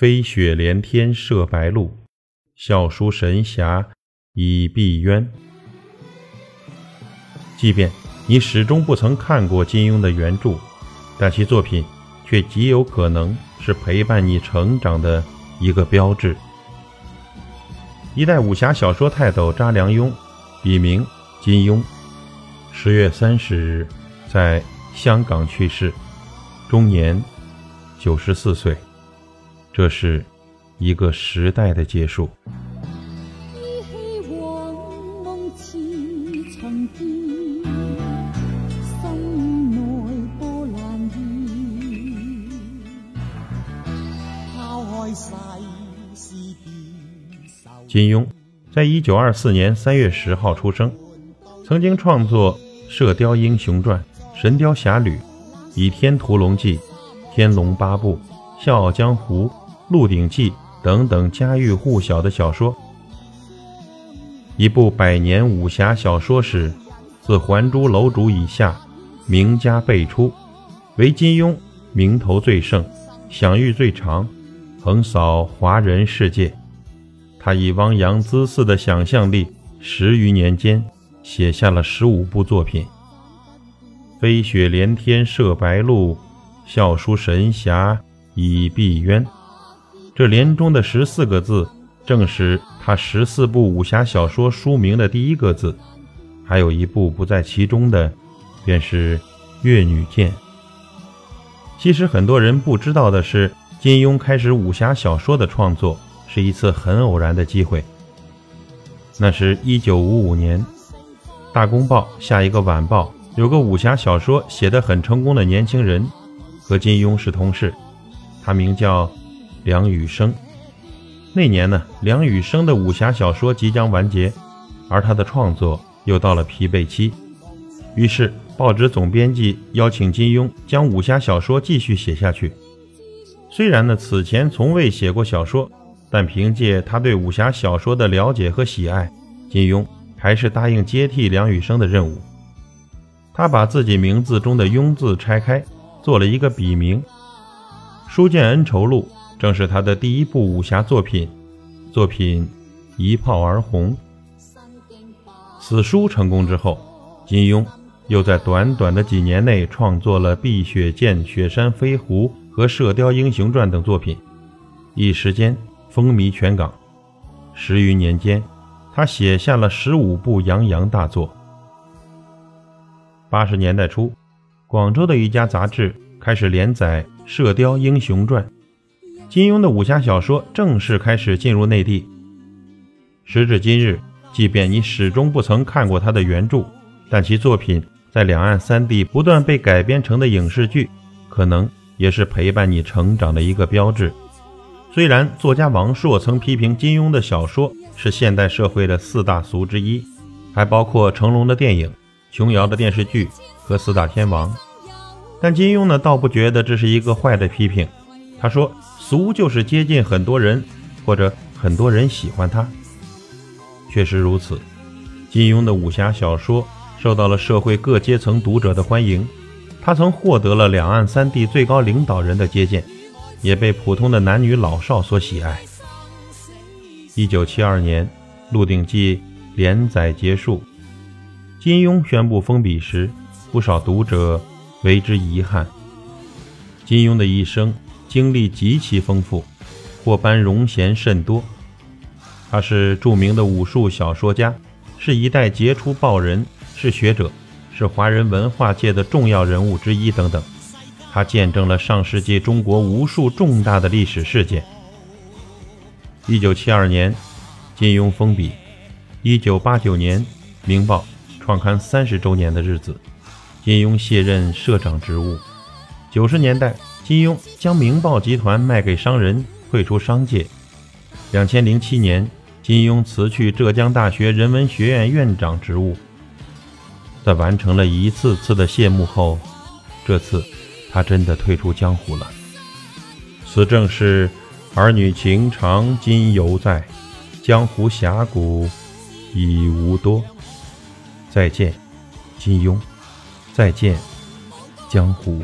飞雪连天射白鹿，笑书神侠倚碧鸳。即便你始终不曾看过金庸的原著，但其作品却极有可能是陪伴你成长的一个标志。一代武侠小说泰斗查良镛，笔名金庸，十月三十日在香港去世，终年九十四岁。这是一个时代的结束。金庸在一九二四年三月十号出生，曾经创作《射雕英雄传》《神雕侠侣》《倚天屠龙记》《天龙八部》《笑傲江湖》《鹿鼎记》等等家喻户晓的小说。一部百年武侠小说史，自《还珠楼主》以下，名家辈出，唯金庸名头最盛，享誉最长，横扫华人世界。他以汪洋恣肆的想象力，十余年间写下了十五部作品，《飞雪连天射白鹿》，《笑书神侠以碧鸳》。这连中的十四个字，正是他十四部武侠小说书名的第一个字。还有一部不在其中的，便是《越女剑》。其实很多人不知道的是，金庸开始武侠小说的创作。是一次很偶然的机会。那是一九五五年，《大公报》下一个晚报有个武侠小说写得很成功的年轻人，和金庸是同事，他名叫梁羽生。那年呢，梁羽生的武侠小说即将完结，而他的创作又到了疲惫期，于是报纸总编辑邀请金庸将武侠小说继续写下去。虽然呢，此前从未写过小说。但凭借他对武侠小说的了解和喜爱，金庸还是答应接替梁羽生的任务。他把自己名字中的“庸”字拆开，做了一个笔名。《书剑恩仇录》正是他的第一部武侠作品，作品一炮而红。此书成功之后，金庸又在短短的几年内创作了《碧血剑》《雪山飞狐》和《射雕英雄传》等作品，一时间。风靡全港，十余年间，他写下了十五部洋洋大作。八十年代初，广州的一家杂志开始连载《射雕英雄传》，金庸的武侠小说正式开始进入内地。时至今日，即便你始终不曾看过他的原著，但其作品在两岸三地不断被改编成的影视剧，可能也是陪伴你成长的一个标志。虽然作家王朔曾批评金庸的小说是现代社会的四大俗之一，还包括成龙的电影、琼瑶的电视剧和四大天王，但金庸呢倒不觉得这是一个坏的批评。他说：“俗就是接近很多人，或者很多人喜欢他。”确实如此，金庸的武侠小说受到了社会各阶层读者的欢迎，他曾获得了两岸三地最高领导人的接见。也被普通的男女老少所喜爱。一九七二年，《鹿鼎记》连载结束，金庸宣布封笔时，不少读者为之遗憾。金庸的一生经历极其丰富，获颁荣衔甚多。他是著名的武术小说家，是一代杰出报人，是学者，是华人文化界的重要人物之一等等。他见证了上世纪中国无数重大的历史事件。一九七二年，金庸封笔；一九八九年，《明报》创刊三十周年的日子，金庸卸任社长职务。九十年代，金庸将《明报》集团卖给商人，退出商界。两千零七年，金庸辞去浙江大学人文学院院长职务。在完成了一次次的谢幕后，这次。他真的退出江湖了。此正是儿女情长今犹在，江湖侠骨已无多。再见，金庸；再见，江湖。